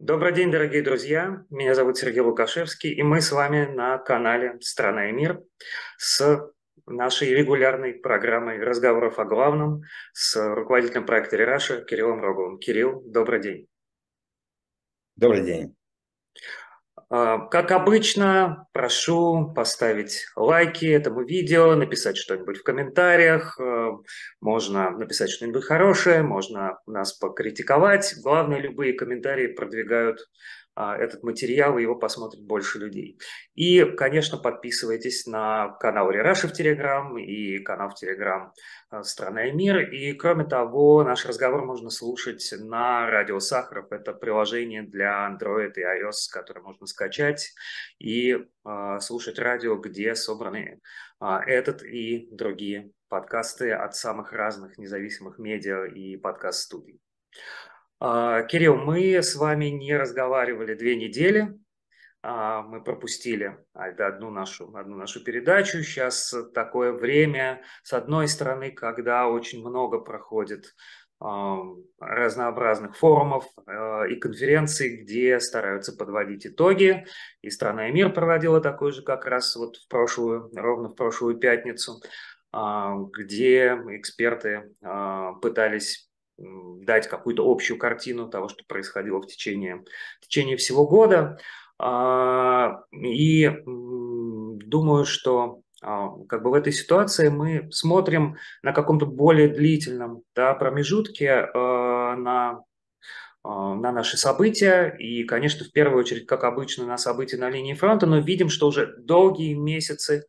Добрый день, дорогие друзья. Меня зовут Сергей Лукашевский, и мы с вами на канале «Страна и мир» с нашей регулярной программой разговоров о главном с руководителем проекта «Рераша» Кириллом Роговым. Кирилл, добрый день. Добрый день. А, как обычно, прошу поставить лайки этому видео, написать что-нибудь в комментариях. А, можно написать что-нибудь хорошее, можно нас покритиковать. Главное, любые комментарии продвигают этот материал, и его посмотрит больше людей. И, конечно, подписывайтесь на канал Рераши в Телеграм и канал в Телеграм а, «Страна и мир». И, кроме того, наш разговор можно слушать на радио Сахаров. Это приложение для Android и iOS, которое можно скачать и э, слушать радио, где собраны э, этот и другие подкасты от самых разных независимых медиа и подкаст-студий. А, Кирилл, мы с вами не разговаривали две недели. А, мы пропустили одну нашу, одну нашу передачу. Сейчас такое время, с одной стороны, когда очень много проходит а, разнообразных форумов и конференций, где стараются подводить итоги. И «Страна и мир» проводила такой же как раз вот в прошлую, ровно в прошлую пятницу, где эксперты пытались дать какую-то общую картину того, что происходило в течение, в течение всего года. А, и думаю, что а, как бы в этой ситуации мы смотрим на каком-то более длительном да, промежутке а, на на наши события и, конечно, в первую очередь, как обычно, на события на линии фронта, но видим, что уже долгие месяцы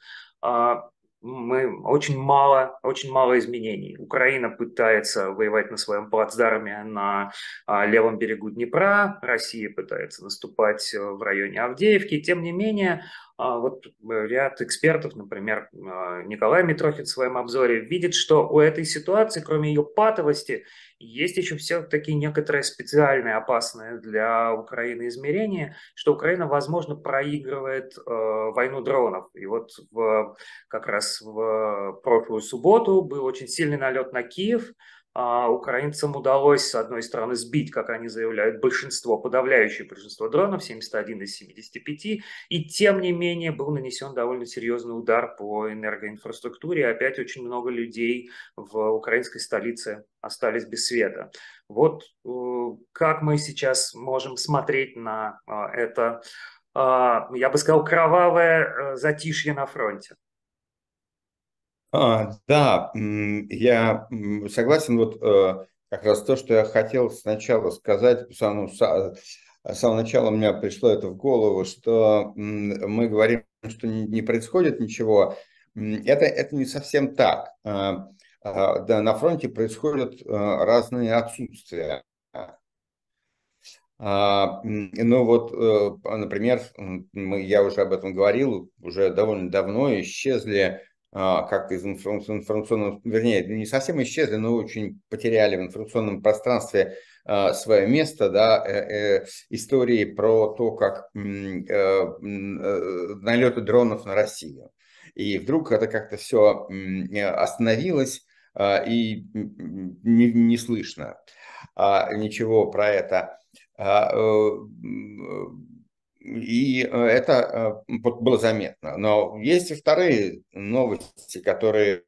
мы очень мало, очень мало изменений. Украина пытается воевать на своем плацдарме на а, левом берегу Днепра, Россия пытается наступать э, в районе Авдеевки. Тем не менее, а, вот ряд экспертов, например, а, Николай Митрохин в своем обзоре, видит, что у этой ситуации, кроме ее патовости, есть еще все-таки некоторое специальное опасное для Украины измерение, что Украина, возможно, проигрывает э, войну дронов. И вот в, как раз в прошлую субботу был очень сильный налет на Киев, украинцам удалось, с одной стороны, сбить, как они заявляют, большинство, подавляющее большинство дронов, 71 из 75, и тем не менее был нанесен довольно серьезный удар по энергоинфраструктуре, опять очень много людей в украинской столице остались без света. Вот э, как мы сейчас можем смотреть на э, это, э, я бы сказал, кровавое затишье на фронте. А, да, я согласен, вот э, как раз то, что я хотел сначала сказать, с самого, начала у меня пришло это в голову, что мы говорим, что не происходит ничего, это, это не совсем так. А, а, да, на фронте происходят э, разные отсутствия. Ну вот, э, например, я уже об этом говорил, уже довольно давно исчезли а, как из информационного, вернее, не совсем исчезли, но очень потеряли в информационном пространстве а, свое место, да, э, э, истории про то, как э, налеты дронов на Россию. И вдруг это как-то все остановилось, а, и не слышно ничего про это и э, это э, было заметно. Но есть и вторые новости, которые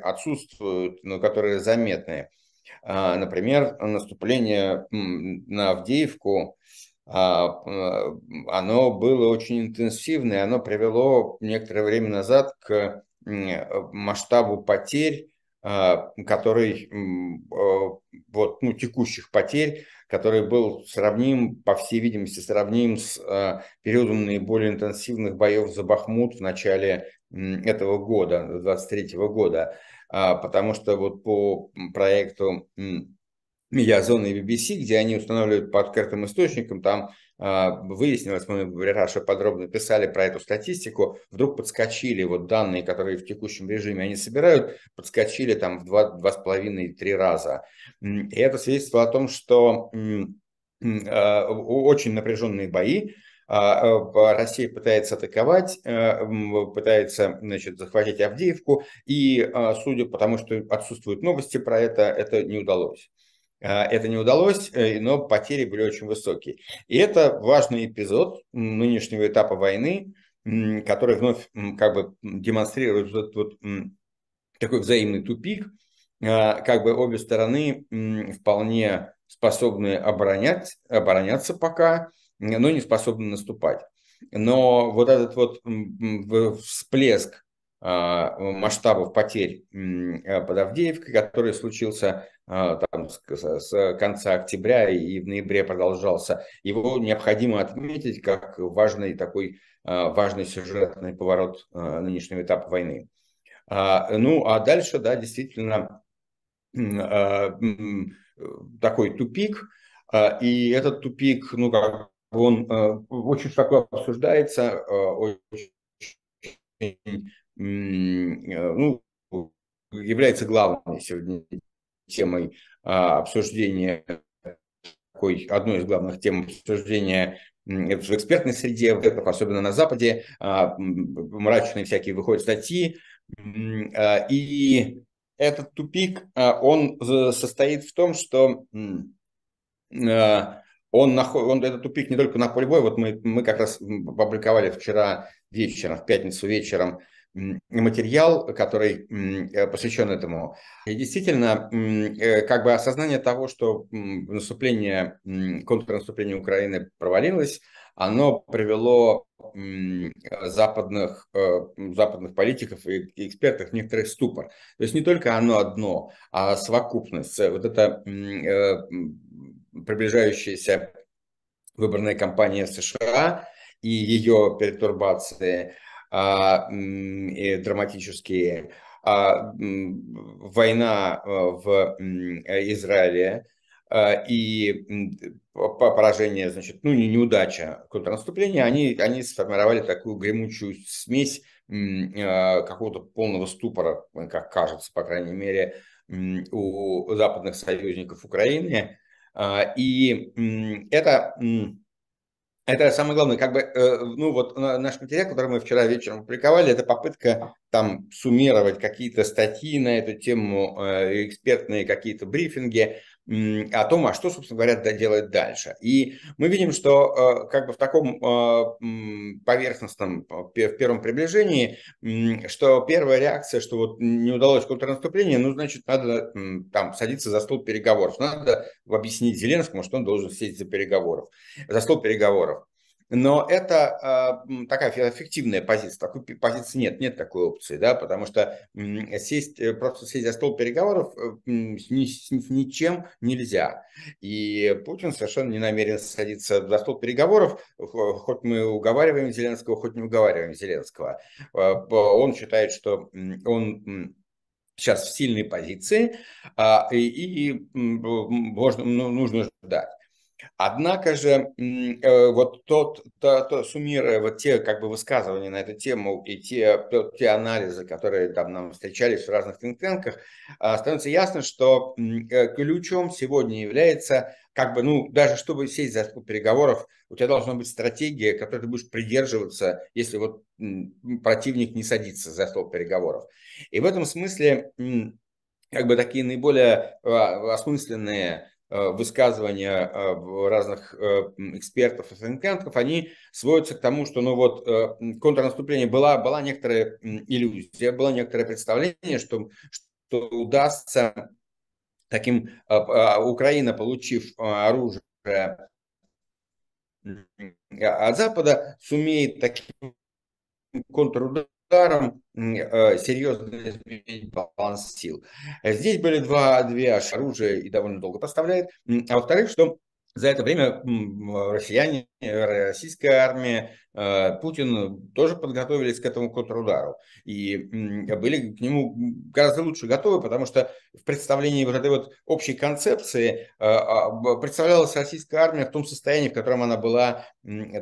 отсутствуют, но которые заметны. А, например, наступление на Авдеевку, а, э, оно было очень интенсивное, оно привело некоторое время назад к масштабу потерь, а, который, вот, ну, текущих потерь, который был сравним, по всей видимости, сравним с э, периодом наиболее интенсивных боев за Бахмут в начале этого года, 23 года, а, потому что вот по проекту Медиазона и BBC, где они устанавливают по открытым источникам, там выяснилось, мы в Рераше подробно писали про эту статистику, вдруг подскочили вот данные, которые в текущем режиме они собирают, подскочили там в 2-2,5-3 раза. И это свидетельство о том, что а, очень напряженные бои, а, Россия пытается атаковать, пытается значит, захватить Авдеевку, и судя по тому, что отсутствуют новости про это, это не удалось. Это не удалось, но потери были очень высокие. И это важный эпизод нынешнего этапа войны, который вновь как бы демонстрирует вот, вот такой взаимный тупик, как бы обе стороны вполне способны оборонять, обороняться пока, но не способны наступать. Но вот этот вот всплеск а, масштабов потерь под Авдеевкой, который случился а, там, с конца октября и в ноябре продолжался, его необходимо отметить как важный такой а, важный сюжетный поворот нынешнего этапа войны. Ну, а дальше, да, действительно, такой тупик, и этот тупик, ну, как он очень широко обсуждается, очень ну, является главной сегодня темой а, обсуждения, такой, одной из главных тем обсуждения в экспертной среде, особенно на Западе, а, мрачные всякие выходят статьи, а, и этот тупик, он состоит в том, что он, находит, он этот тупик не только на поле боя, вот мы, мы как раз опубликовали вчера вечером, в пятницу вечером, материал, который э, посвящен этому. И действительно, э, как бы осознание того, что наступление, контрнаступление Украины провалилось, оно привело западных, э, западных политиков и экспертов в некоторый ступор. То есть не только оно одно, а совокупность. Вот это приближающаяся выборная кампания США и ее а, драматические. А, война э, в Израиле а, и поражение, значит, ну не неудача контрнаступления, они, они сформировали такую гремучую смесь какого-то полного ступора, как кажется, по крайней мере, у западных союзников Украины. И это это самое главное, как бы, э, ну вот наш материал, который мы вчера вечером публиковали, это попытка там суммировать какие-то статьи на эту тему, э, экспертные какие-то брифинги о том, а что, собственно говоря, делать дальше. И мы видим, что э, как бы в таком поверхностном, в первом приближении, что первая реакция, что вот не удалось контрнаступление, ну, значит, надо там садиться за стол переговоров. Надо объяснить Зеленскому, что он должен сесть за переговоров, за стол переговоров. Но это э, такая фиктивная позиция. Такой позиции нет, нет такой опции, да, потому что э, сесть, просто сесть за стол переговоров э, ни, с, ничем нельзя. И Путин совершенно не намерен садиться за стол переговоров, хоть мы уговариваем Зеленского, хоть не уговариваем Зеленского. Э, он считает, что он сейчас в сильной позиции, а, и, и можно, ну, нужно ждать. Однако же, э, вот тот, то, то, суммируя вот те как бы высказывания на эту тему и те, то, те анализы, которые там нам встречались в разных тинктенках, а, становится ясно, что э, ключом сегодня является как бы, ну, даже чтобы сесть за стол переговоров, у тебя должна быть стратегия, которой ты будешь придерживаться, если вот противник не садится за стол переговоров. И в этом смысле как бы такие наиболее а, осмысленные высказывания э, разных э, экспертов и think они сводятся к тому, что ну вот контрнаступление была, была некоторая иллюзия, было некоторое представление, что, что удастся таким Украина, получив оружие от Запада, сумеет таким контрударом ударом э, серьезно изменить баланс сил. Здесь были два, две оружия и довольно долго поставляет. А во-вторых, что за это время россияне, российская армия, э, Путин тоже подготовились к этому контрудару. И были к нему гораздо лучше готовы, потому что в представлении вот этой вот общей концепции э, а, представлялась российская армия в том состоянии, в котором она была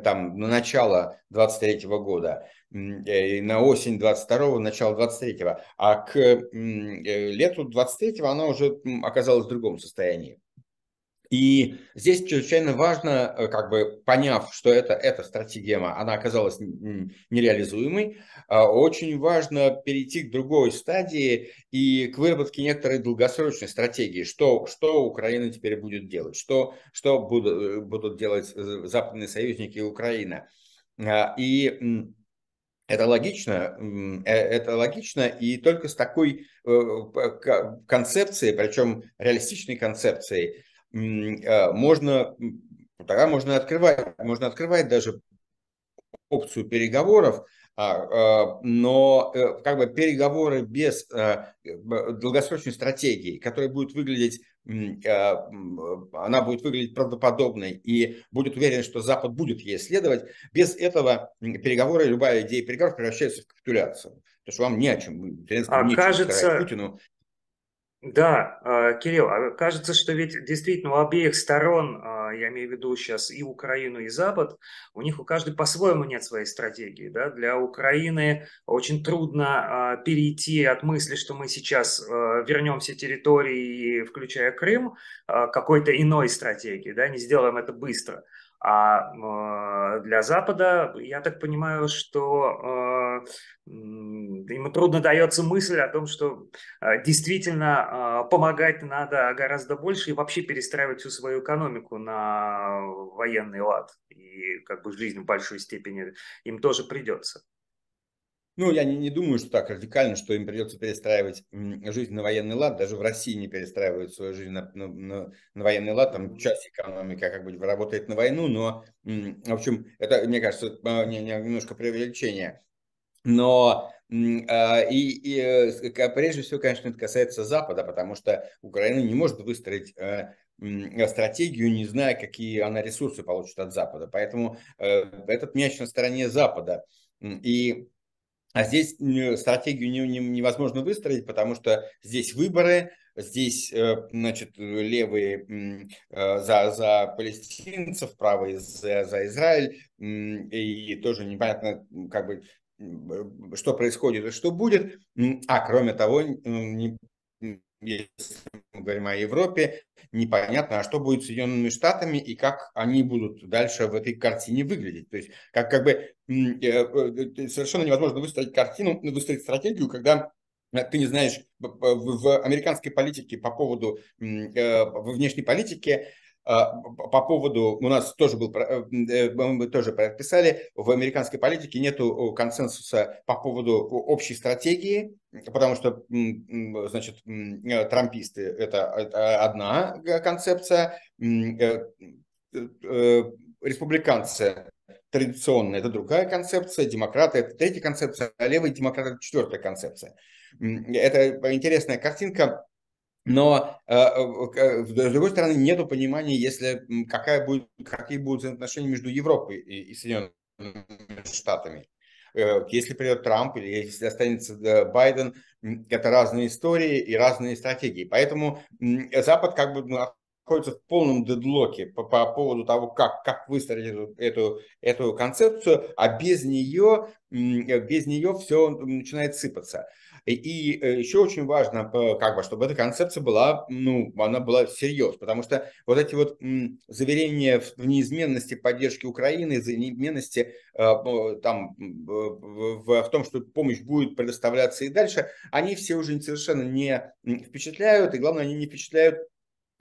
там на начало 23 года, э, на осень 22 начало 23 а к лету 23 она уже оказалась в другом состоянии. И здесь чрезвычайно важно, э, как бы поняв, что это, эта стратегия, она оказалась нереализуемой, а, очень важно перейти к другой стадии и к выработке некоторой долгосрочной стратегии, что, что Украина теперь будет делать, что, что будут, э, будут делать э, западные союзники и Украина. А, и это логично, это логично, и только с такой концепцией, причем реалистичной концепцией, можно, тогда можно открывать, можно открывать даже опцию переговоров, а, а, но э, как бы переговоры без э, долгосрочной стратегии, которая будет выглядеть, она будет выглядеть правдоподобной и будет уверен, что Запад будет ей следовать, без этого переговоры, любая идея переговоров превращается в капитуляцию. Потому что вам не о чем, а кажется, Путину да, а, Кирилл, а кажется, что ведь действительно у обеих сторон, а, я имею в виду сейчас и Украину, и Запад, у них у каждой по-своему нет своей стратегии. Да? Для Украины очень трудно перейти от мысли, что мы сейчас вернем все территории, включая Крым, к какой-то иной стратегии, да? не сделаем это быстро. А для Запада, я так понимаю, что ему трудно дается мысль о том, что а, действительно помогать надо гораздо больше и вообще перестраивать всю свою экономику на военный лад. И как бы жизнь в большой степени им тоже придется. Ну, я не, не думаю, что так радикально, что им придется перестраивать жизнь на военный лад. Даже в России не перестраивают свою жизнь на, на, на, на военный лад. Там часть экономики как бы работает на войну, но, в общем, это, мне кажется, немножко преувеличение. Но а, и, и э, прежде всего, конечно, это касается Запада, потому что Украина не может выстроить э, стратегию, не зная, какие она ресурсы получит от Запада. Поэтому э, этот мяч на стороне Запада. И а здесь стратегию невозможно выстроить, и что здесь выборы, здесь, э, значит, левые э, за, за палестинцев, правые за, за Израиль, и тоже непонятно, как бы, что происходит и что будет. А кроме того, если мы говорим о Европе, непонятно, а что будет с Соединенными Штатами и как они будут дальше в этой картине выглядеть. То есть, как, как бы э, э, совершенно невозможно выстроить картину, выстроить стратегию, когда ты не знаешь в американской политике по поводу э, внешней политике а, по поводу, у нас тоже был, э, э, мы тоже прописали, в американской политике нет консенсуса по поводу общей стратегии, потому что, значит, э, трамписты – это одна концепция, республиканцы традиционная – это другая концепция, демократы – это третья концепция, а левые демократы – это четвертая концепция. Это интересная картинка, но э, с другой стороны нет понимания, если какая будет, какие будут взаимоотношения между Европой и, и Соединенными Штатами. Э, если придет Трамп или если останется Байден, это разные истории и разные стратегии. Поэтому Запад как бы находится в полном дедлоке по, по поводу того, как, как выстроить эту, эту, эту концепцию, а без нее, без нее все начинает сыпаться. И э, еще очень важно, как бы, чтобы эта концепция была, ну, она была серьез, потому что вот эти вот заверения в неизменности поддержки Украины, за неизменности э, там, в, в том, что помощь будет предоставляться и дальше, они все уже совершенно не впечатляют, и главное, они не впечатляют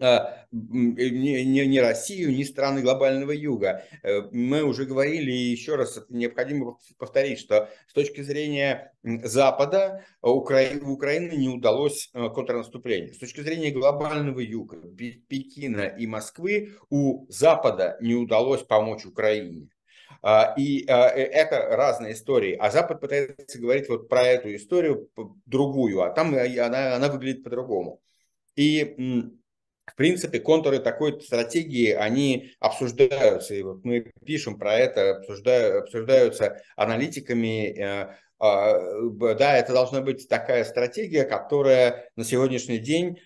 а, не, не, не Россию, не страны глобального юга. Э, мы уже говорили, и еще раз необходимо повторить, что с точки зрения Запада Укра... в Украине не удалось э, контрнаступление. С точки зрения глобального юга, Пекина и Москвы у Запада не удалось помочь Украине. А, и а, э, это разные истории. А Запад пытается говорить вот про эту историю другую, а там она, она выглядит по-другому. И в принципе, контуры такой стратегии, они обсуждаются, и вот мы пишем про это, обсуждаю, обсуждаются аналитиками. Э, а, да, это должна быть такая стратегия, которая на сегодняшний день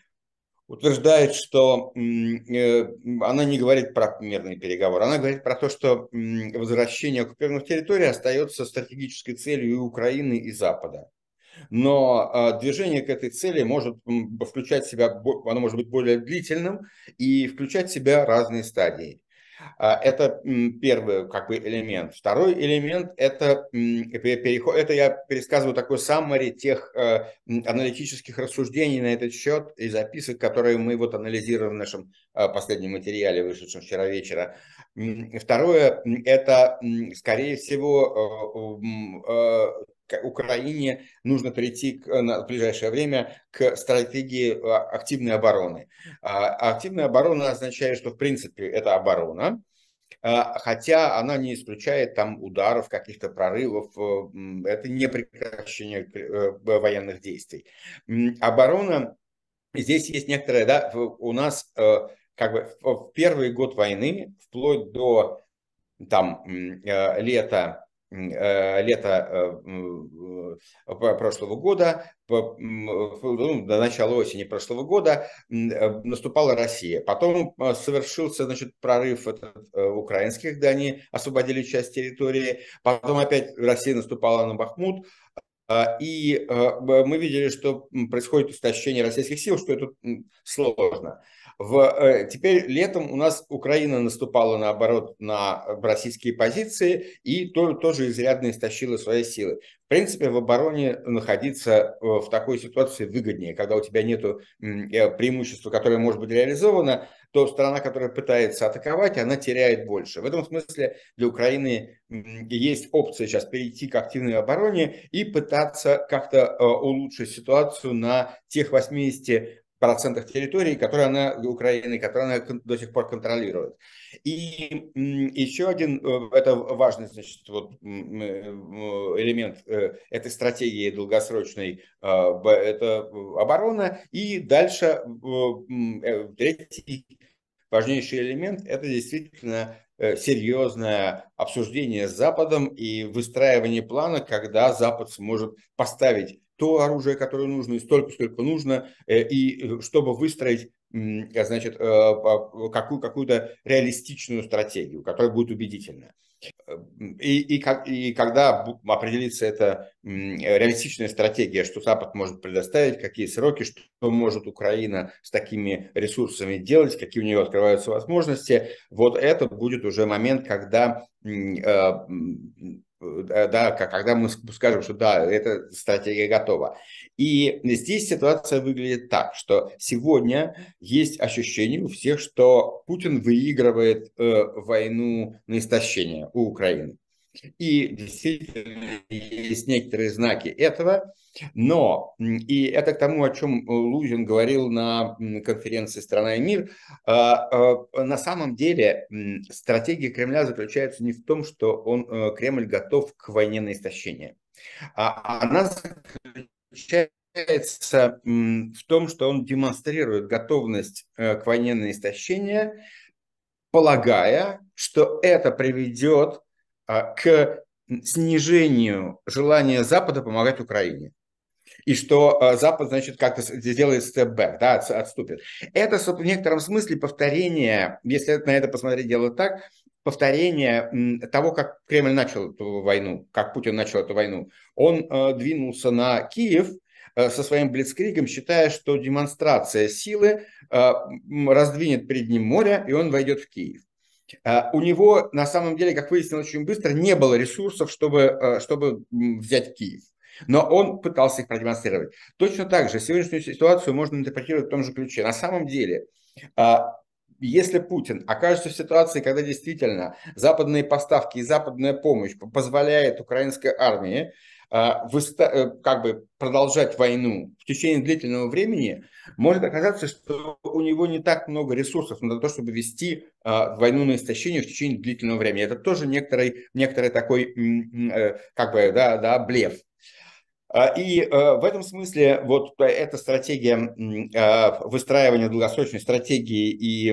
утверждает, что э, она не говорит про мирные переговоры, она говорит про то, что возвращение оккупированных территорий остается стратегической целью и Украины, и Запада. Но э, движение к этой цели может включать в себя, оно может быть более длительным и включать в себя разные стадии. А, это первый как бы, элемент. Второй элемент – это. Это я пересказываю такой саммари тех э, аналитических рассуждений на этот счет и записок, которые мы вот анализируем в нашем э, последнем материале, вышедшем вчера вечера. Второе – это, скорее всего, э, Украине нужно перейти на ближайшее время к стратегии а, активной обороны. А, активная оборона означает, что в принципе это оборона, а, хотя она не исключает там ударов, каких-то прорывов, э, это не прекращение э, военных действий. Оборона, здесь есть некоторая, да, у нас э, как бы в первый год войны, вплоть до там лета Э, лета э, прошлого года, ну, до начала осени прошлого года э, наступала Россия. Потом совершился значит, прорыв украинских, когда они освободили часть территории. Потом опять Россия наступала на Бахмут. И мы видели, что происходит истощение российских сил, что это сложно. В, э, теперь летом у нас Украина наступала наоборот на российские позиции и то, тоже изрядно истощила свои силы. В принципе, в обороне находиться э, в такой ситуации выгоднее, когда у тебя нет э, преимущества, которое может быть реализовано, то страна, которая пытается атаковать, она теряет больше. В этом смысле для Украины есть опция сейчас перейти к активной обороне и пытаться как-то улучшить ситуацию на тех 80 процентах территории, которые она, Украины, которые она до сих пор контролирует. И еще один, э, это важный значит, вот, э, элемент э, этой стратегии долгосрочной, это оборона. И дальше третий важнейший элемент – это действительно серьезное обсуждение с Западом и выстраивание плана, когда Запад сможет поставить то оружие, которое нужно, и столько, сколько нужно, э, и э, чтобы выстроить значит, э, какую, какую-то реалистичную стратегию, которая будет убедительная. И, и, и когда определится эта реалистичная стратегия, что Запад может предоставить, какие сроки, что может Украина с такими ресурсами делать, какие у нее открываются возможности, вот это будет уже момент, когда да, когда мы скажем, что да, эта стратегия готова. И здесь ситуация выглядит так, что сегодня есть ощущение у всех, что Путин выигрывает э, войну на истощение у Украины. И действительно есть некоторые знаки этого, но, и это к тому, о чем Лузин говорил на конференции «Страна и мир», а, а, на самом деле стратегия Кремля заключается не в том, что он, э, Кремль готов к войне на истощение, а она заключается в том, что он демонстрирует готовность э, к войне на истощение, полагая, что это приведет а, к снижению желания Запада помогать Украине. И что а, Запад, значит, как-то сделает степ-бэк, да, отступит. Это в некотором смысле повторение, если на это посмотреть дело так, повторение того, как Кремль начал эту войну, как Путин начал эту войну. Он э, двинулся на Киев э, со своим блицкригом, считая, что демонстрация силы э, раздвинет перед ним море, и он войдет в Киев. А, у него, на самом деле, как выяснилось очень быстро, не было ресурсов, чтобы, э, чтобы взять Киев. Но он пытался их продемонстрировать. Точно так же сегодняшнюю ситуацию можно интерпретировать в том же ключе. На самом деле, а, если Путин окажется в ситуации, когда действительно западные поставки и западная помощь позволяет украинской армии как бы продолжать войну в течение длительного времени, может оказаться, что у него не так много ресурсов на то, чтобы вести а, войну на истощение в течение длительного времени. Это тоже некоторый, некоторый такой, э, как бы, да, да, блеф. А, и э, в этом смысле вот эта стратегия выстраивания долгосрочной стратегии и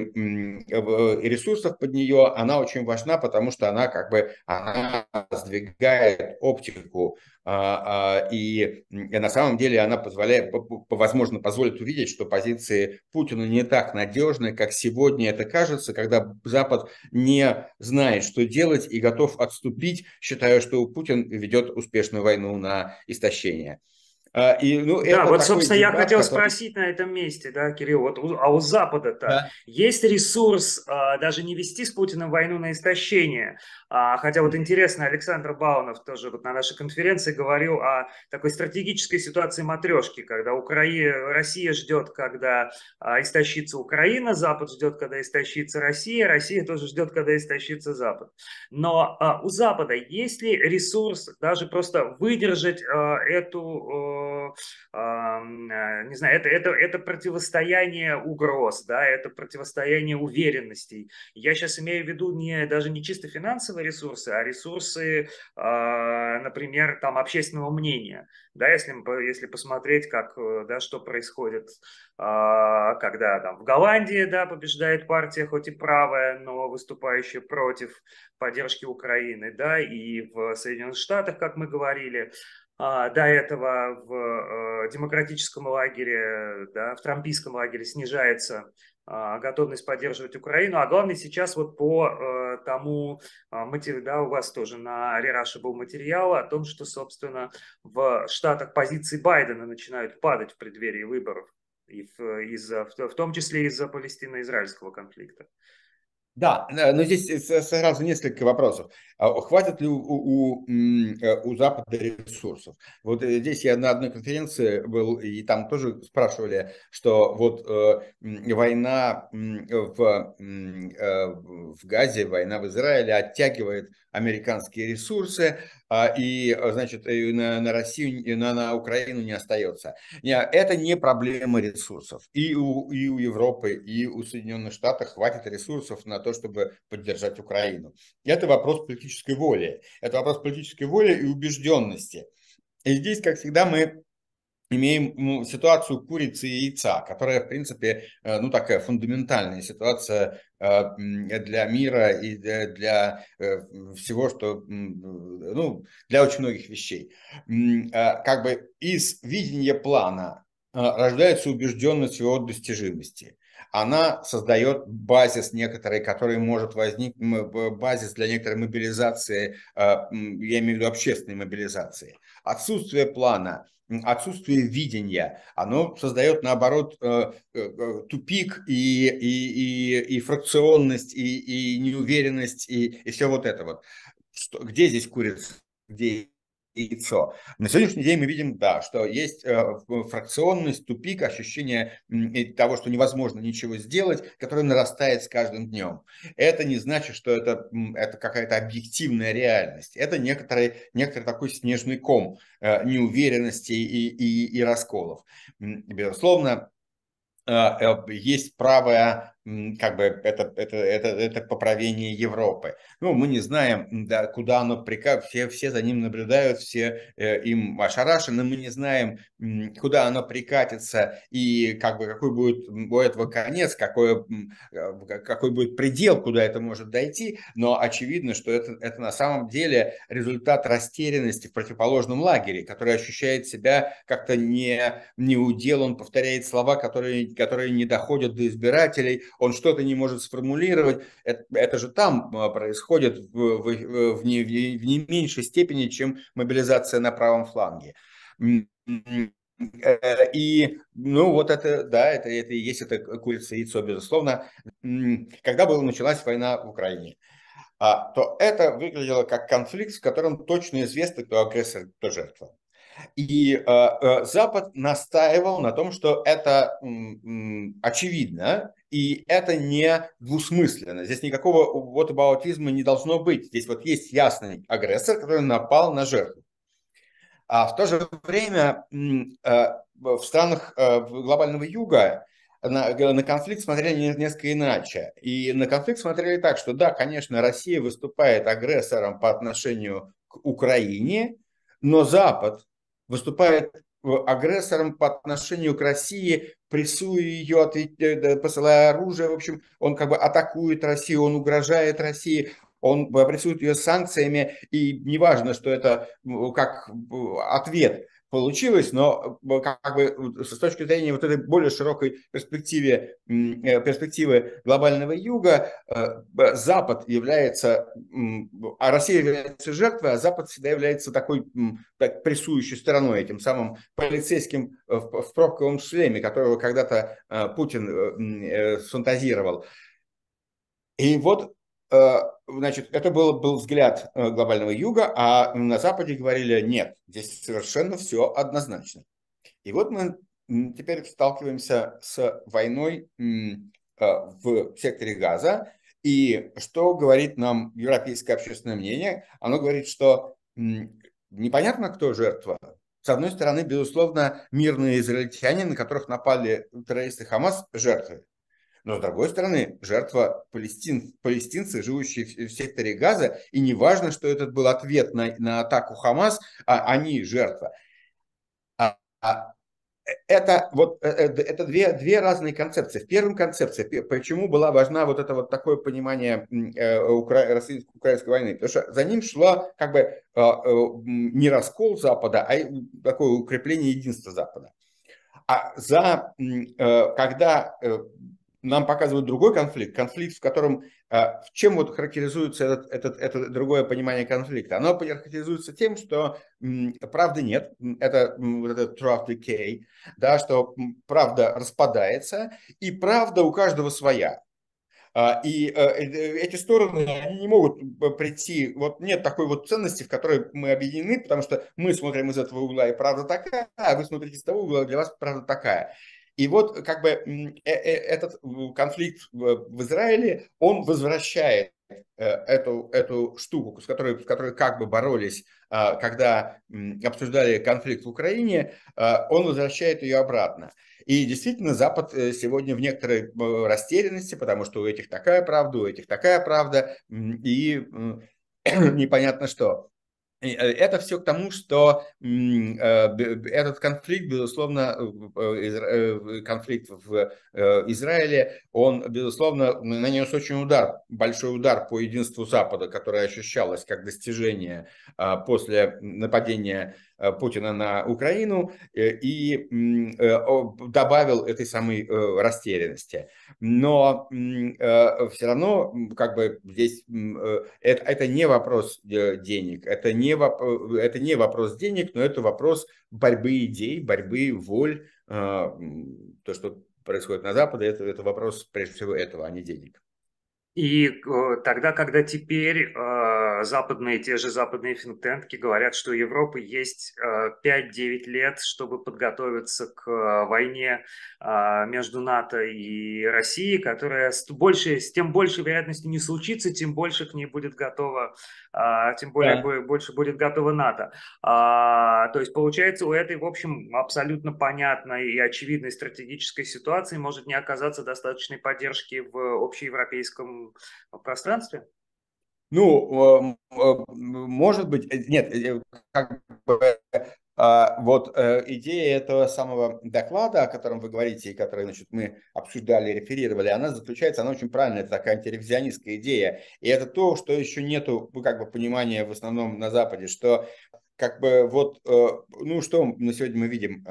ресурсов под нее, она очень важна, потому что она как бы она сдвигает оптику а, а, и на самом деле она позволяет, возможно, позволит увидеть, что позиции Путина не так надежны, как сегодня это кажется, когда Запад не знает, что делать и готов отступить, считая, что Путин ведет успешную войну на истощение. А, и, ну, да, вот, собственно, дебат, я хотел который... спросить на этом месте, да, Кирилл, вот, а у Запада-то да. есть ресурс а, даже не вести с Путиным войну на истощение, а, хотя вот интересно, Александр Баунов тоже вот на нашей конференции говорил о такой стратегической ситуации матрешки, когда Украина, Россия ждет, когда а, истощится Украина, Запад ждет, когда истощится Россия, Россия тоже ждет, когда истощится Запад. Но а, у Запада есть ли ресурс даже просто выдержать а, эту, а, не знаю, это, это, это противостояние угроз, да, это противостояние уверенностей. Я сейчас имею в виду не, даже не чисто финансовые ресурсы, а ресурсы, а, например, там общественного мнения. Да, если, если посмотреть, как, э, да, что происходит, а, когда там в Голландии да, побеждает партия, хоть и правая, но выступающая против поддержки Украины, да, и в Соединенных Штатах, как мы говорили, до этого в э, демократическом лагере, да, в трампийском лагере снижается а, готовность поддерживать Украину. А главное сейчас вот по э, тому материалу, да, у вас тоже на Рераше был материал о том, что, собственно, в Штатах позиции Байдена начинают падать в преддверии выборов, и в, из в том числе из-за палестино-израильского конфликта. Да, э, но здесь сразу несколько вопросов. А хватит ли у, у, э, у Запада ресурсов? Вот э, здесь я на одной конференции был, и там тоже спрашивали, что вот э, война в, э, в Газе, война в Израиле оттягивает американские ресурсы, а, и, значит, на, на Россию, и на, на Украину не остается. Это не проблема ресурсов. И у, и у Европы, и у Соединенных Штатов хватит ресурсов на то, чтобы поддержать Украину. Это вопрос политической воли. Это вопрос политической воли и убежденности. И здесь, как всегда, мы имеем ну, ситуацию курицы и яйца, которая, в принципе, э, ну, такая фундаментальная ситуация э, для мира и для э, всего, что, ну, для очень многих вещей. Как бы из видения плана рождается убежденность в его достижимости она создает базис некоторый, который может возникнуть, базис для некоторой мобилизации, я имею в виду общественной мобилизации. Отсутствие плана, отсутствие видения, оно создает, наоборот, э, э, э, тупик и, и, и, и фракционность, и, и неуверенность, и, и все вот это вот. Что, где здесь курица, где яйцо. На сегодняшний день мы видим, да, что есть фракционность, тупик, ощущение того, что невозможно ничего сделать, которое нарастает с каждым днем. Это не значит, что это, это какая-то объективная реальность. Это некоторый, некоторый такой снежный ком неуверенности и, и, и расколов. Безусловно, есть правая как бы это, это, это, это поправение Европы. Ну, мы не знаем, да, куда оно прикажет, все, все за ним наблюдают, все э, им ошарашены, мы не знаем, куда оно прикатится и как бы какой будет у этого конец, какой, э, какой будет предел, куда это может дойти, но очевидно, что это, это на самом деле результат растерянности в противоположном лагере, который ощущает себя как-то не, не удел, он повторяет слова, которые, которые не доходят до избирателей, он что-то не может сформулировать, это, это же там а, происходит в, в, в, не, в не меньшей степени, чем мобилизация на правом фланге. Э, и, ну, вот это, да, это, это и есть это курица яйцо, безусловно. Когда была, началась война в Украине, а, то это выглядело как конфликт, в котором точно известно, кто агрессор, кто жертва. И э, э, Запад настаивал на том, что это м, очевидно, и это не двусмысленно. Здесь никакого вот вотабаутизма не должно быть. Здесь вот есть ясный агрессор, который напал на жертву. А в то же время э, в странах э, глобального юга на, на конфликт смотрели несколько иначе. И на конфликт смотрели так, что да, конечно, Россия выступает агрессором по отношению к Украине, но Запад выступает агрессором по отношению к России, прессуя ее, э, посылая оружие. В общем, он как бы атакует Россию, он угрожает России, он прессует ее санкциями, и неважно, что это как ответ получилось, но э, как бы с точки зрения вот этой более широкой перспективе, э, перспективы глобального юга, э, Запад является, а Россия является жертвой, а Запад всегда является такой так, прессующей стороной, этим самым полицейским в, пробковом шлеме, которого когда-то Путин сфантазировал. И вот значит, это был, был взгляд э, глобального юга, а на Западе говорили, нет, здесь совершенно все однозначно. И вот мы теперь сталкиваемся с войной э, в секторе газа, и что говорит нам европейское общественное мнение? Оно говорит, что непонятно, кто жертва. С одной стороны, безусловно, мирные израильтяне, на которых напали террористы Хамас, жертвы. Но с другой стороны, жертва палестин, палестинцы, живущие в, в секторе Газа, и не важно, что этот был ответ на, на атаку Хамас, а они жертва. А, а, это вот э, э, это две, две разные концепции. В первом концепции, почему была важна вот это вот такое понимание э, укра... российско-украинской войны? Потому что за ним шло как бы не раскол Запада, а такое укрепление единства Запада. А за, когда нам показывают другой конфликт, конфликт, в котором а, в чем вот характеризуется этот, этот, это другое понимание конфликта? Оно характеризуется тем, что правды нет, это вот этот trust decay, да, что правда распадается, и правда у каждого своя. А, и э, э, эти стороны они не могут прийти, вот нет такой вот ценности, в которой мы объединены, потому что мы смотрим из этого угла, и правда такая, а вы смотрите из того угла, для вас правда такая. И вот как бы э, э, этот конфликт в Израиле, он возвращает э, эту, эту штуку, с которой, с которой как бы боролись, а, когда обсуждали конфликт в Украине, а, он возвращает ее обратно. И действительно, Запад сегодня в некоторой растерянности, потому что у этих такая правда, у этих такая правда, и непонятно что. Э, это все к тому, что э, этот конфликт, безусловно, э, конфликт в Израиле, он, безусловно, нанес очень удар, большой удар по единству Запада, которое ощущалось как достижение а, после нападения Путина на Украину э, и э, добавил этой самой растерянности. Но все равно, как бы здесь это, это не вопрос денег, это не, это не вопрос денег, но это вопрос борьбы идей, борьбы воль. То, что происходит на Западе, это, это вопрос прежде всего этого, а не денег. И э, тогда, когда теперь э, западные, те же западные финтенки говорят, что у Европы есть э, 5-9 лет, чтобы подготовиться к э, войне между НАТО и Россией, которая с, больше, с тем большей вероятностью не случится, тем больше к ней будет готова, тем более да. больше будет готова НАТО. А, то есть, получается, у этой, в общем, абсолютно понятной и очевидной стратегической ситуации может не оказаться достаточной поддержки в общеевропейском пространстве? Ну, э, э, может быть, э, нет, как бы вот идея этого самого доклада, о котором вы говорите, и который значит, мы обсуждали, реферировали, она заключается, она очень правильная, это такая антиревизионистская идея. И это то, что еще нету ну, как бы понимания в основном на Западе, что как бы вот, ну что на сегодня мы видим,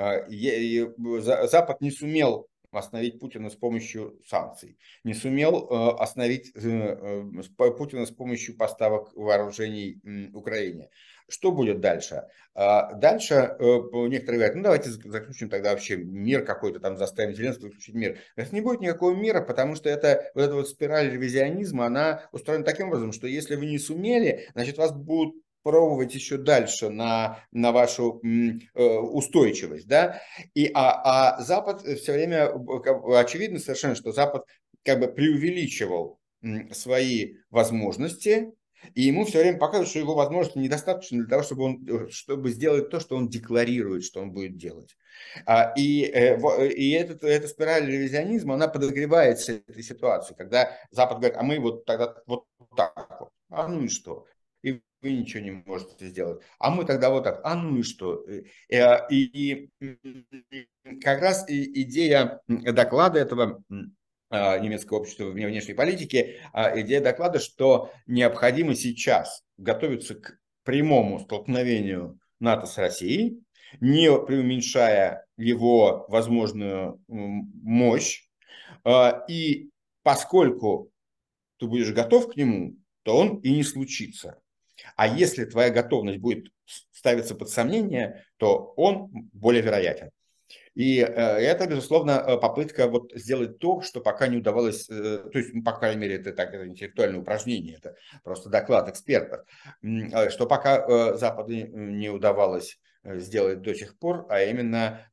Запад не сумел остановить Путина с помощью санкций, не сумел э, остановить э, э, Путина с помощью поставок вооружений Украине. Что будет дальше? А, дальше некоторые говорят, ну давайте заключим тогда вообще мир какой-то, там заставим Зеленского заключить мир. Это не будет никакого мира, потому что это, вот эта вот спираль ревизионизма, она устроена таким образом, что если вы не сумели, значит вас будут пробовать еще дальше на, на вашу э, устойчивость. Да? И, а, а Запад все время, очевидно совершенно, что Запад как бы преувеличивал свои возможности, и ему все время показывают, что его возможности недостаточно для того, чтобы, он, э, чтобы сделать то, что он декларирует, что он будет делать. А, и, э, и этот, эта спираль ревизионизма, она подогревается этой ситуацией, когда Запад говорит, а мы вот тогда вот так вот. А ну и что? И вы ничего не можете сделать. А мы тогда вот так, а ну и что? И, э, и, и как раз идея доклада этого а, немецкого общества внешней политики, а, идея доклада, что необходимо сейчас готовиться к прямому столкновению НАТО с Россией, не преуменьшая его возможную мощь. А, и поскольку ты будешь готов к нему, то он и не случится. А если твоя готовность будет ставиться под сомнение, то он более вероятен. И э, это, безусловно, э, попытка вот сделать то, что пока не удавалось, э, то есть, ну, по крайней мере, это так, это интеллектуальное упражнение, это просто доклад экспертов, что пока Западу не удавалось сделать до сих пор, а именно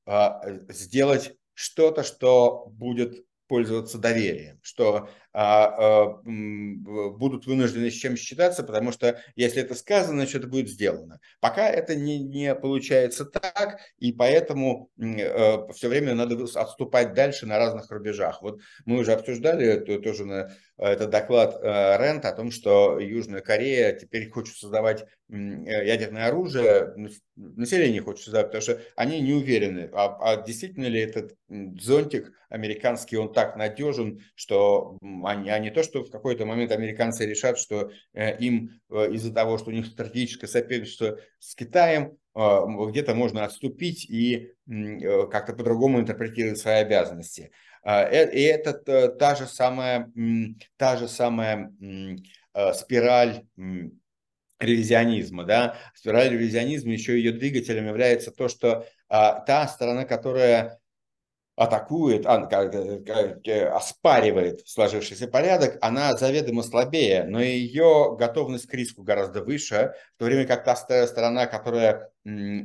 сделать что-то, что будет пользоваться доверием, что будут вынуждены с чем считаться, потому что если это сказано, значит это будет сделано. Пока это не, не получается так, и поэтому э, все время надо отступать дальше на разных рубежах. Вот мы уже обсуждали то, тоже на этот доклад э, Рент о том, что Южная Корея теперь хочет создавать э, ядерное оружие, население хочет создавать, потому что они не уверены, а, а действительно ли этот зонтик американский, он так надежен, что а не, а не то, что в какой-то момент американцы решат, что э, им э, из-за того, что у них стратегическое соперничество с Китаем, э, где-то можно отступить и э, как-то по-другому интерпретировать свои обязанности. А, и это та же самая, та же самая спираль ревизионизма. Да? Спираль ревизионизма, еще ее двигателем является то, что а, та сторона, которая атакует, оспаривает сложившийся порядок, она заведомо слабее, но ее готовность к риску гораздо выше, в то время как та сторона, которая,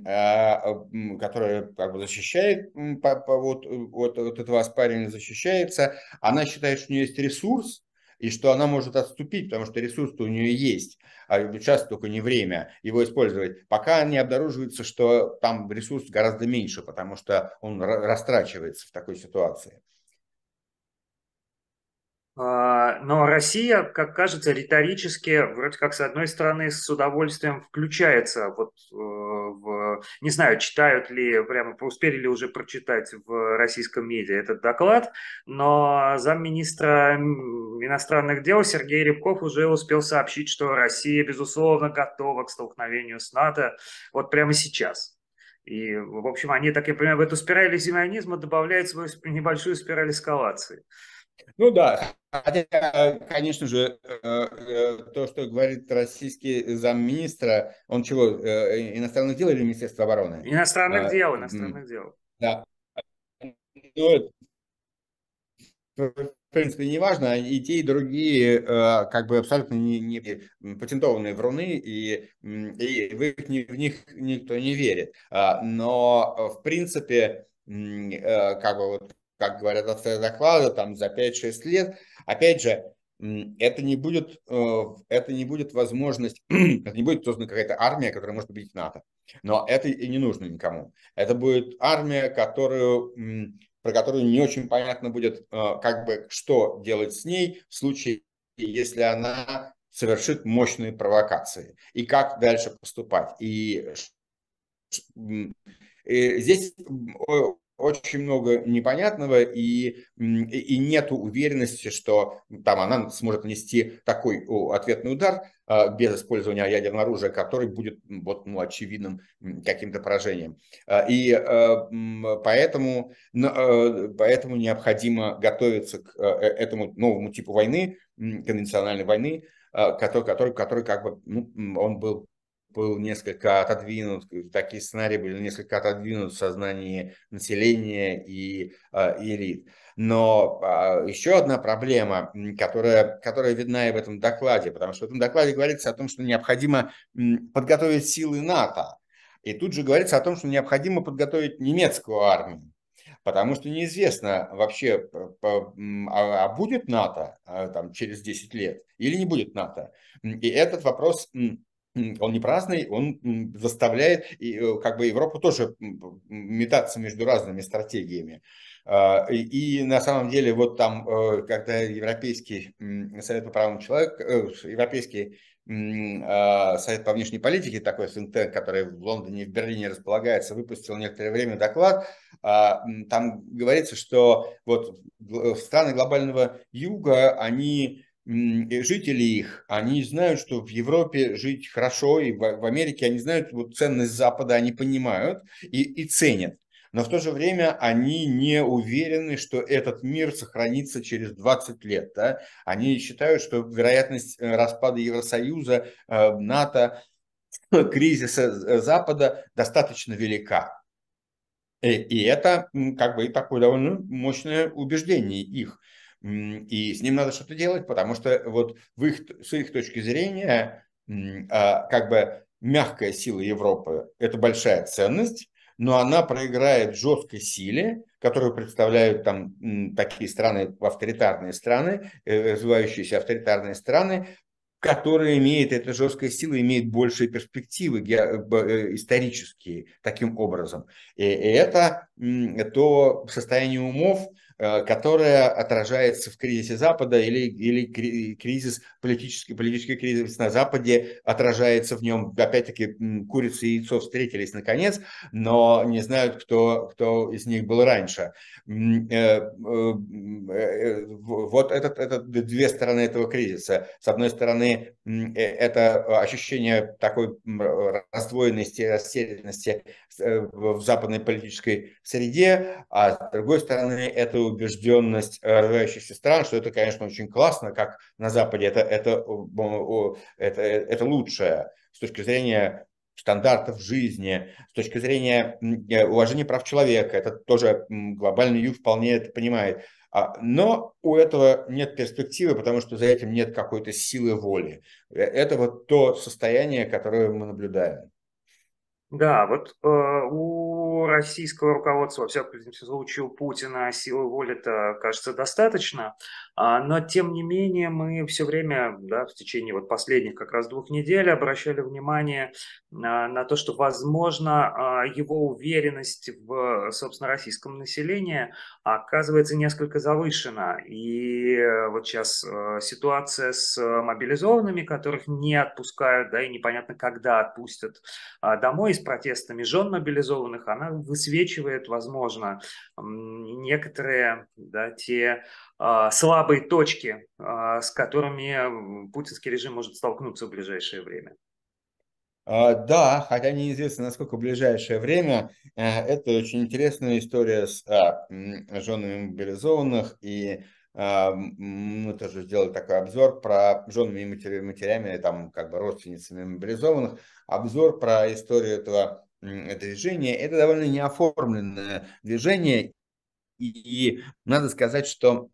а, которая как бы защищает, вот, вот, вот этого оспаривания защищается, она считает, что у нее есть ресурс, и что она может отступить, потому что ресурс у нее есть, а сейчас только не время его использовать, пока не обнаруживается, что там ресурс гораздо меньше, потому что он растрачивается в такой ситуации. А, но Россия, как кажется, риторически, вроде как, с одной стороны, с удовольствием включается, вот, э, в, не знаю, читают ли, прямо успели ли уже прочитать в российском медиа этот доклад, но замминистра иностранных дел Сергей Рябков уже успел сообщить, что Россия, безусловно, готова к столкновению с НАТО вот прямо сейчас. И, в общем, они, так я понимаю, в эту спираль резионизма добавляют свою небольшую спираль эскалации. Ну да, хотя, конечно же, э, э, то, что говорит российский замминистра, он чего, э, иностранных дел или Министерство обороны? Иностранных а, дел, иностранных дел. Да. Ну, в принципе, не важно, и те, и другие как бы абсолютно не, не патентованные вруны, и, и в, их, в них никто не верит. А, но, в принципе, как бы вот как говорят авторы доклада, там за 5-6 лет. Опять же, это не будет, э, это не будет возможность, это не будет создана какая-то армия, которая может победить НАТО. Но это и не нужно никому. Это будет армия, которую, про которую не очень понятно будет, э, как бы, что делать с ней в случае, если она совершит мощные провокации. И как дальше поступать. И, и здесь очень много непонятного и, и нет уверенности, что там она сможет нанести такой ответный удар а, без использования ядерного оружия, который будет вот, ну, очевидным каким-то поражением. А, и а, поэтому, поэтому необходимо готовиться к э, этому новому типу войны, конвенциональной войны, который, который, который как бы, ну, он был был несколько отодвинут, такие сценарии были несколько отодвинут в сознании населения и э, элит. Но э, еще одна проблема, которая, которая видна и в этом докладе, потому что в этом докладе говорится о том, что необходимо подготовить силы НАТО. И тут же говорится о том, что необходимо подготовить немецкую армию. Потому что неизвестно вообще, а, а будет НАТО там, через 10 лет или не будет НАТО. И этот вопрос он не праздный, он заставляет и, э, как бы Европу тоже метаться между разными стратегиями. А, и, и на самом деле вот там, э, когда Европейский совет по правам человека, э, Европейский а, совет по внешней политике, такой think который в Лондоне и в Берлине располагается, выпустил некоторое время доклад, а, там говорится, что вот страны глобального юга, они жители их, они знают, что в Европе жить хорошо, и в Америке они знают вот ценность Запада, они понимают и, и ценят. Но в то же время они не уверены, что этот мир сохранится через 20 лет. Да? Они считают, что вероятность э, распада Евросоюза, э, НАТО, кризиса Запада достаточно велика. И, и это как бы такое довольно мощное убеждение их. И с ним надо что-то делать, потому что вот в их, с их точки зрения а, как бы мягкая сила Европы – это большая ценность, но она проиграет жесткой силе, которую представляют там такие страны, авторитарные страны, э, развивающиеся авторитарные страны, которая имеет, эта жесткая сила имеет большие перспективы э, исторические таким образом. И это то состояние умов, которая отражается в кризисе Запада или, или кризис, политический, политический кризис на Западе отражается в нем. Опять-таки, курица и яйцо встретились наконец, но не знают, кто, кто из них был раньше. Э, э, вот это, это две стороны этого кризиса. С одной стороны, это ощущение такой раздвоенности, растерянности в западной политической среде, а с другой стороны, это убежденность э, развивающихся стран, что это, конечно, очень классно, как на Западе, это, это, это, это лучшее с точки зрения стандартов жизни, с точки зрения э, уважения прав человека. Это тоже глобальный юг вполне это понимает. А, но у этого нет перспективы, потому что за этим нет какой-то силы воли. Э, это вот то состояние, которое мы наблюдаем. Да, вот э, у российского руководства, во всяком случае у Путина силы воли-то, кажется, достаточно, но тем не менее мы все время, да, в течение вот последних как раз двух недель обращали внимание а, на то, что, возможно, а, его уверенность в, собственно, российском населении оказывается несколько завышена. И вот сейчас э, ситуация с мобилизованными, которых не отпускают, да, и непонятно, когда отпустят домой, с протестами жен мобилизованных, она высвечивает, возможно, некоторые да, те э, слабые точки, э, с которыми путинский режим может столкнуться в ближайшее время. А, да, хотя неизвестно, насколько в ближайшее время. Э, это очень интересная история с а, женами мобилизованных. И а, мы тоже сделали такой обзор про женами и матерями, там как бы родственницами мобилизованных обзор про историю этого движения. Это довольно неоформленное движение, и надо сказать, что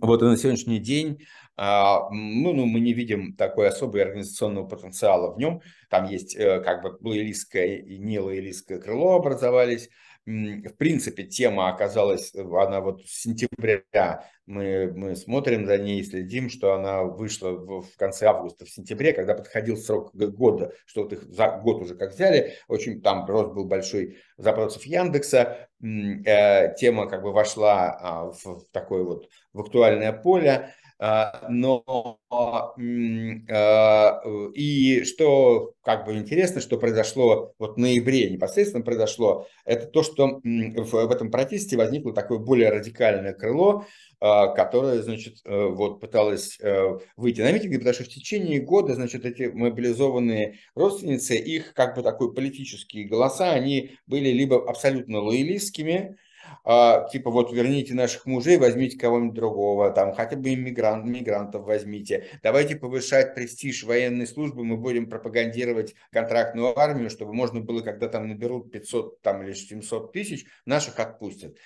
вот на сегодняшний день а, ну, ну, мы не видим такой особой организационного потенциала в нем. Там есть э, как бы лоялистское и нелоялистское крыло образовались, в принципе, тема оказалась, она вот с сентября, мы, мы смотрим за ней, следим, что она вышла в, в конце августа, в сентябре, когда подходил срок года, что вот их за год уже как взяли, очень там рост был большой запросов Яндекса, э, тема как бы вошла а, в, в такое вот в актуальное поле, но а, и что как бы интересно, что произошло вот в ноябре непосредственно произошло, это то, что в этом протесте возникло такое более радикальное крыло, а, которое, значит, э, вот пыталось э, выйти на митинги, потому что в течение года, значит, эти мобилизованные родственницы, их как бы такой политические голоса, они были либо абсолютно лоялистскими, а, типа вот верните наших мужей, возьмите кого-нибудь другого, там хотя бы иммигрант, мигрантов возьмите, давайте повышать престиж военной службы, мы будем пропагандировать контрактную армию, чтобы можно было, когда там наберут 500 там, или 700 тысяч, наших отпустят.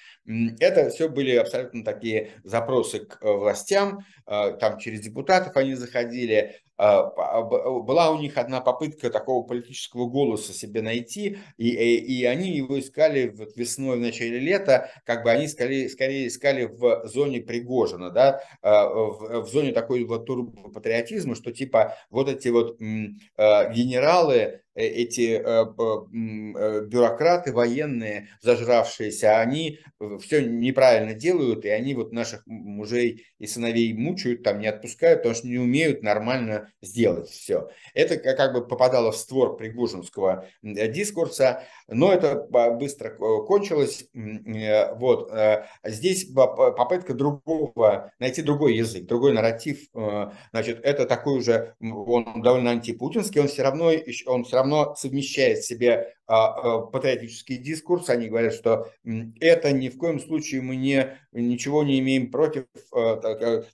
Это все были абсолютно такие запросы к э, властям, а, там через депутатов они заходили, была у них одна попытка такого политического голоса себе найти, и, и, и они его искали вот весной, в начале лета, как бы они скорее, скорее искали в зоне Пригожина, да, а, в, в зоне такой вот турбопатриотизма, что типа вот эти вот генералы, эти бюрократы военные, зажравшиеся, они все неправильно делают, и они вот наших мужей и сыновей мучают, там не отпускают, потому что не умеют нормально сделать все. Это как бы попадало в створ Пригожинского дискурса, но это быстро кончилось. Вот. Здесь попытка другого, найти другой язык, другой нарратив. Значит, это такой уже, он довольно антипутинский, он все равно, он все равно совмещает в себе а, а, патриотический дискурс, они говорят, что это ни в коем случае мы не, ничего не имеем против а,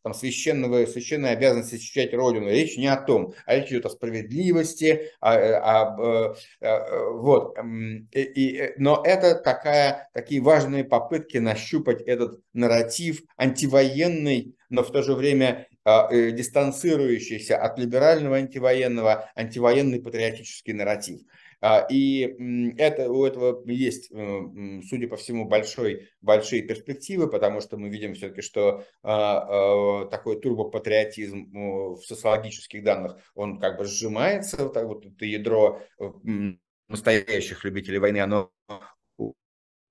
там, священного, священной обязанности защищать Родину. Речь не о том, а речь идет о справедливости, о, о, о, вот. И, и, но это такая, такие важные попытки нащупать этот нарратив антивоенный, но в то же время э, дистанцирующийся от либерального антивоенного, антивоенный патриотический нарратив. А, и это, у этого есть, э, судя по всему, большой, большие перспективы, потому что мы видим все-таки, что а, а, такой турбопатриотизм в социологических данных, он как бы сжимается, вот, вот это ядро настоящих любителей войны, оно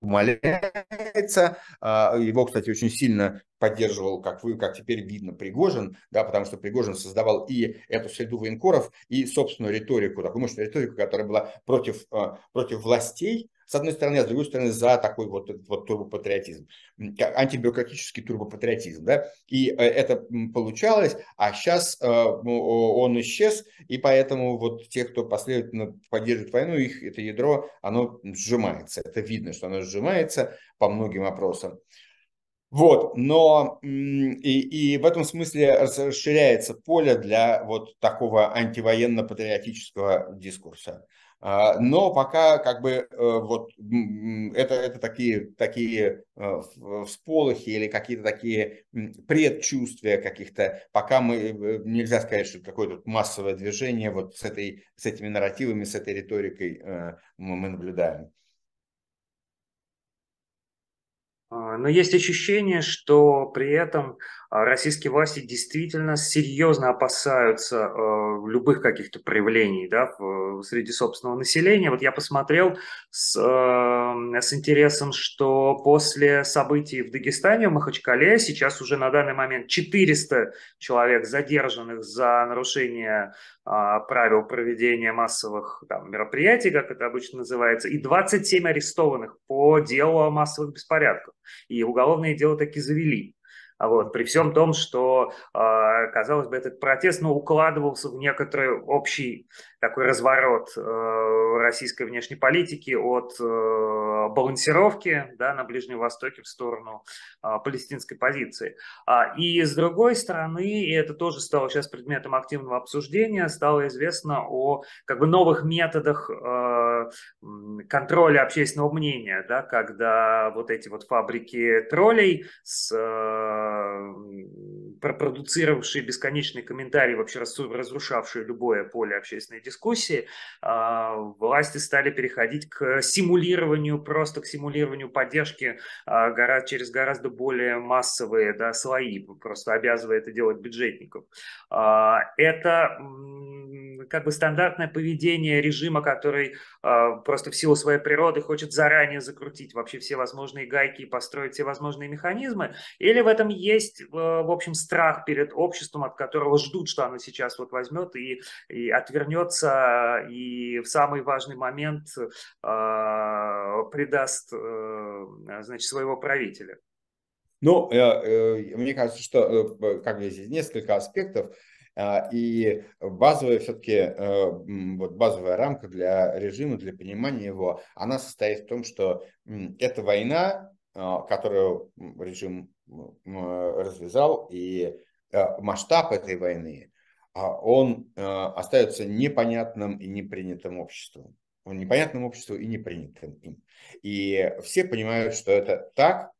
умаляется. А, его, кстати, очень сильно поддерживал, как вы, как теперь видно, Пригожин, да, потому что Пригожин создавал и эту среду военкоров, и собственную риторику, такую мощную риторику, которая была против, а, против властей, с одной стороны, а с другой стороны за такой вот, вот турбопатриотизм, антибюрократический турбопатриотизм. Да? И э, это получалось, а сейчас э, он исчез, и поэтому вот те, кто последовательно поддерживает войну, их это ядро, оно сжимается. Это видно, что оно сжимается по многим вопросам. Вот, но и, и в этом смысле расширяется поле для вот такого антивоенно-патриотического дискурса. А, но пока как бы э, вот это, это такие, такие э, всполохи или какие-то такие предчувствия каких-то, пока мы, э, нельзя сказать, что какое-то массовое движение вот с, этой, с этими нарративами, с этой риторикой мы наблюдаем. А, но есть ощущение, что при этом а, российские власти действительно серьезно опасаются э, любых каких-то проявлений да, среди собственного населения. Вот я посмотрел с, э, с интересом, что после событий в Дагестане, в Махачкале, сейчас уже на данный момент 400 человек задержанных за нарушение правил проведения массовых там, мероприятий, как это обычно называется, и 27 арестованных по делу о массовых беспорядках. И уголовные дела таки завели. А вот, при всем том, что, а, казалось бы, этот протест ну, укладывался в некоторый общий такой разворот э, российской внешней политики от э, балансировки да, на Ближнем Востоке в сторону э, палестинской позиции. А, и с другой стороны, и это тоже стало сейчас предметом активного обсуждения, стало известно о как бы, новых методах э, контроля общественного мнения, да, когда вот эти вот фабрики троллей, с, э, продуцировавшие бесконечные комментарии, вообще разрушавшие любое поле общественной дискуссии, а, власти стали переходить к симулированию, просто к симулированию поддержки а, через гораздо более массовые да, слои, просто обязывая это делать бюджетников. А, это как бы стандартное поведение режима, который просто в силу своей природы хочет заранее закрутить вообще все возможные гайки и построить все возможные механизмы, или в этом есть, в общем, страх перед обществом, от которого ждут, что оно сейчас вот возьмет и, и отвернется вернется и в самый важный момент э, предаст э, значит, своего правителя. Ну, э, мне кажется, что как бы здесь несколько аспектов. И базовая все-таки, вот базовая рамка для режима, для понимания его, она состоит в том, что эта война, которую режим развязал, и масштаб этой войны, а он э, остается непонятным и непринятым обществом. Непонятным обществу и непринятым им. И все понимают, что это так,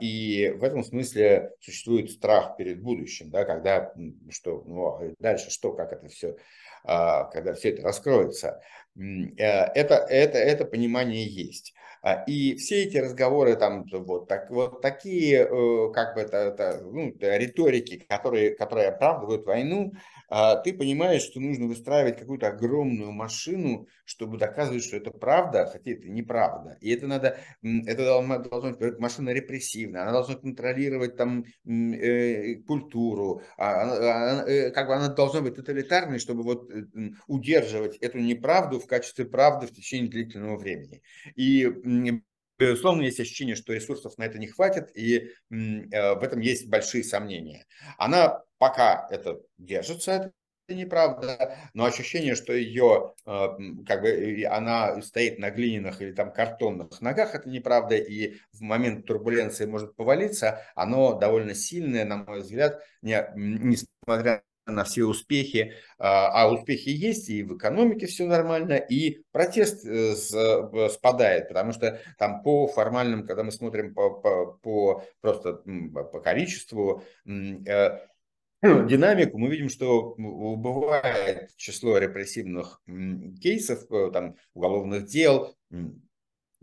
и в этом смысле существует страх перед будущим, да, когда что, ну, а дальше что, как это все, когда все это раскроется. Э, это, это, это понимание есть. А, и все эти разговоры, там, вот, так, вот такие, э, как бы, это, это, ну, риторики, которые, которые оправдывают войну, а, ты понимаешь, что нужно выстраивать какую-то огромную машину, чтобы доказывать, что это правда, хотя это неправда. И это надо, это должна, быть машина репрессивная, она должна контролировать там э, культуру, а, она, э, как бы она должна быть тоталитарной, чтобы вот э, удерживать эту неправду в качестве правды в течение длительного времени. И Безусловно, есть ощущение, что ресурсов на это не хватит, и в этом есть большие сомнения. Она пока это держится, это неправда, но ощущение, что ее, э, как бы, она стоит на глиняных или там картонных ногах, это неправда, и в момент турбуленции может повалиться, оно довольно сильное, на мой взгляд, не, несмотря на все успехи, а, а успехи есть, и в экономике все нормально, и протест э, спадает, потому что там по формальным, когда мы смотрим по, по, по просто по количеству э, динамику, мы видим, что убывает число репрессивных кейсов, э, там, уголовных дел,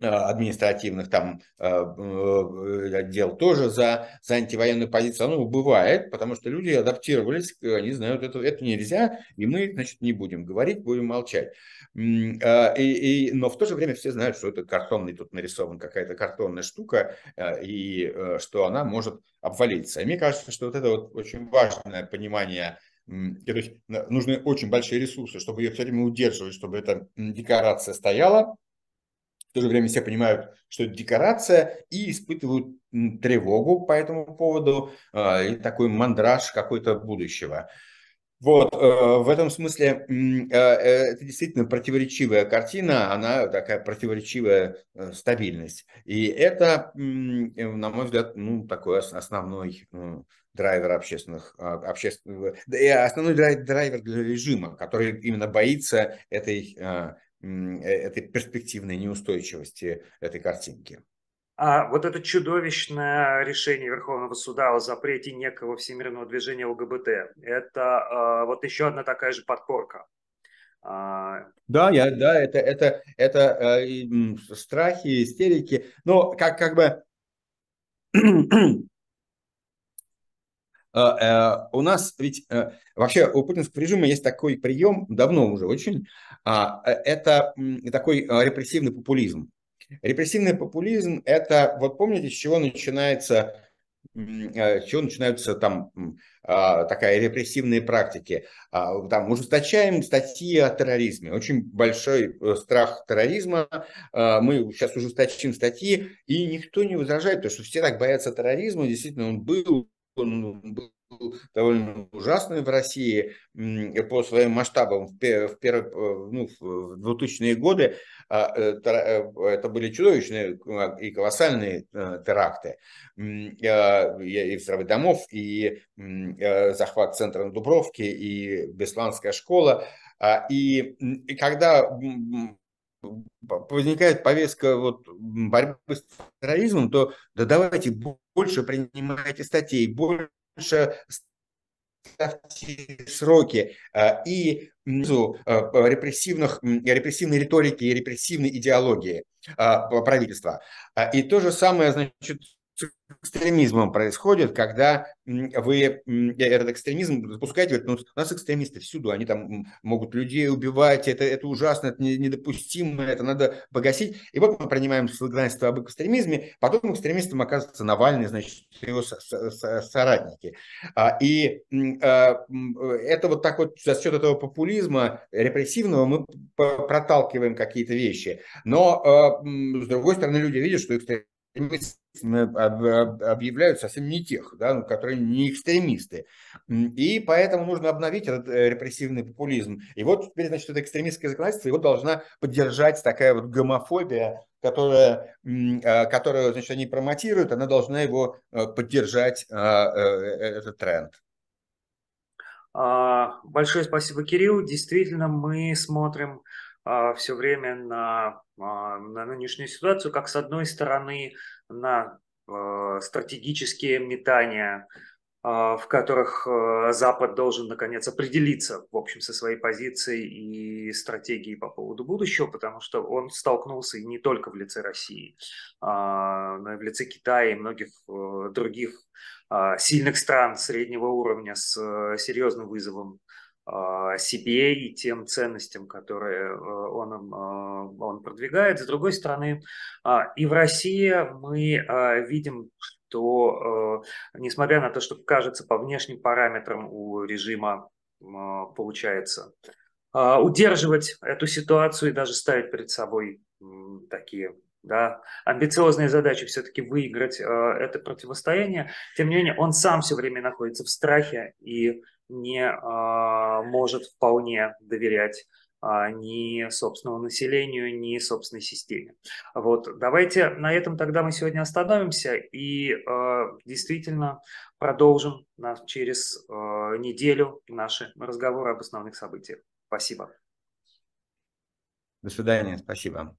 административных там а, э, дел тоже за, за антивоенную позицию, оно бывает, потому что люди адаптировались, они знают, это, это нельзя, и мы, значит, не будем говорить, будем молчать. И, и, но в то же время все знают, что это картонный, тут нарисован какая-то картонная штука, и э, что она может обвалиться. И мне кажется, что вот это вот очень важное понимание то есть нужны очень большие ресурсы, чтобы ее все время удерживать, чтобы эта декорация стояла, то же время все понимают, что это декорация, и испытывают тревогу по этому поводу, а, и такой мандраж какой-то будущего. Вот, э, в этом смысле э, это действительно противоречивая картина, она такая противоречивая э, стабильность. И это, на мой взгляд, ну, такой основной драйвер общественных, а, общественных основной драйвер для режима, который именно боится этой а, Э, этой перспективной неустойчивости этой картинки. А вот это чудовищное решение Верховного суда о запрете некого всемирного движения ЛГБТ, это э, вот еще одна такая же подпорка. А... Да, я, да, это, это, это э, страхи, истерики. Но как, как бы Э, э, у нас ведь э, вообще у путинского режима есть такой прием, давно уже очень, а, это такой репрессивный популизм. Репрессивный популизм – это, вот помните, с чего начинается с чего начинаются там такая репрессивные практики. А, там ужесточаем статьи о терроризме. Очень большой страх терроризма. Мы сейчас ужесточим статьи, и никто не возражает, потому что все так боятся терроризма. Действительно, он был, он был довольно ужасный в России по своим масштабам в, первые, ну, в 2000-е годы. А, э, э, это были чудовищные а, и колоссальные э, теракты. И взрывы домов, и захват центра на Дубровке, и Бесланская школа. А, и, и когда возникает повестка вот, борьбы с терроризмом, то да давайте больше принимайте статей, больше ставьте сроки а, и а, репрессивных, репрессивной риторики и репрессивной идеологии а, правительства. И то же самое, значит, с экстремизмом происходит, когда вы этот экстремизм запускаете, ну, у нас экстремисты всюду, они там могут людей убивать, это, это ужасно, это недопустимо, это надо погасить. И вот мы принимаем законодательство об экстремизме, потом экстремистом оказывается Навальный, значит, его соратники. А, и а, это вот так вот за счет этого популизма репрессивного мы проталкиваем какие-то вещи. Но, а, с другой стороны, люди видят, что экстремисты объявляют совсем не тех, да, ну, которые не экстремисты. И поэтому нужно обновить этот э, репрессивный популизм. И вот теперь, значит, это экстремистское законодательство, его должна поддержать такая вот гомофобия, которая, а, которую, значит, они промотируют, она должна его э, поддержать, а, э, этот тренд. А, большое спасибо, Кирилл. Действительно, мы смотрим все время на а, на нынешнюю ситуацию, как с одной стороны на э, стратегические метания в которых Запад должен, наконец, определиться, в общем, со своей позицией и стратегией по поводу будущего, потому что он столкнулся и не только в лице России, но и в лице Китая и многих других сильных стран среднего уровня с серьезным вызовом а, себе и тем ценностям, которые э, он, а, он продвигает. С другой стороны, а, и в России мы видим, что, несмотря на то, что кажется по внешним параметрам у режима получается удерживать эту ситуацию и даже ставить перед собой такие да, амбициозные задачи все-таки выиграть это противостояние, тем не менее он сам все время находится в страхе и не а, может вполне доверять а, ни собственному населению, ни собственной системе. Вот, давайте на этом тогда мы сегодня остановимся и а, действительно продолжим на, через а, неделю наши разговоры об основных событиях. Спасибо. До свидания, спасибо.